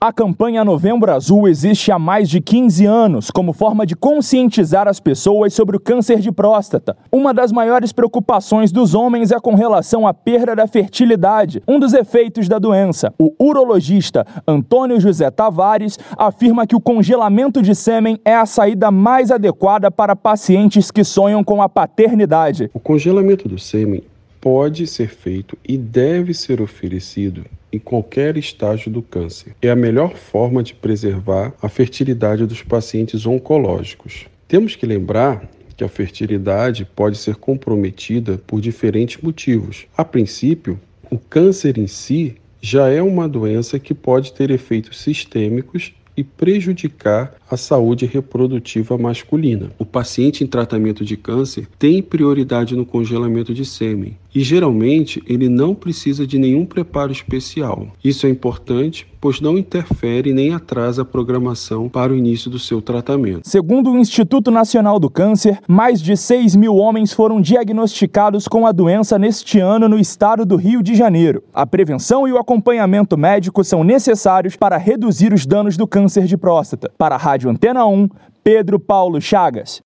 A campanha Novembro Azul existe há mais de 15 anos como forma de conscientizar as pessoas sobre o câncer de próstata. Uma das maiores preocupações dos homens é com relação à perda da fertilidade, um dos efeitos da doença. O urologista Antônio José Tavares afirma que o congelamento de sêmen é a saída mais adequada para pacientes que sonham com a paternidade. O congelamento do sêmen pode ser feito e deve ser oferecido em qualquer estágio do câncer. É a melhor forma de preservar a fertilidade dos pacientes oncológicos. Temos que lembrar que a fertilidade pode ser comprometida por diferentes motivos. A princípio, o câncer em si já é uma doença que pode ter efeitos sistêmicos e prejudicar a saúde reprodutiva masculina. O paciente em tratamento de câncer tem prioridade no congelamento de sêmen e geralmente ele não precisa de nenhum preparo especial. Isso é importante, pois não interfere nem atrasa a programação para o início do seu tratamento. Segundo o Instituto Nacional do Câncer, mais de 6 mil homens foram diagnosticados com a doença neste ano no estado do Rio de Janeiro. A prevenção e o acompanhamento médico são necessários para reduzir os danos do câncer de próstata. Para a Rádio Antena 1, Pedro Paulo Chagas.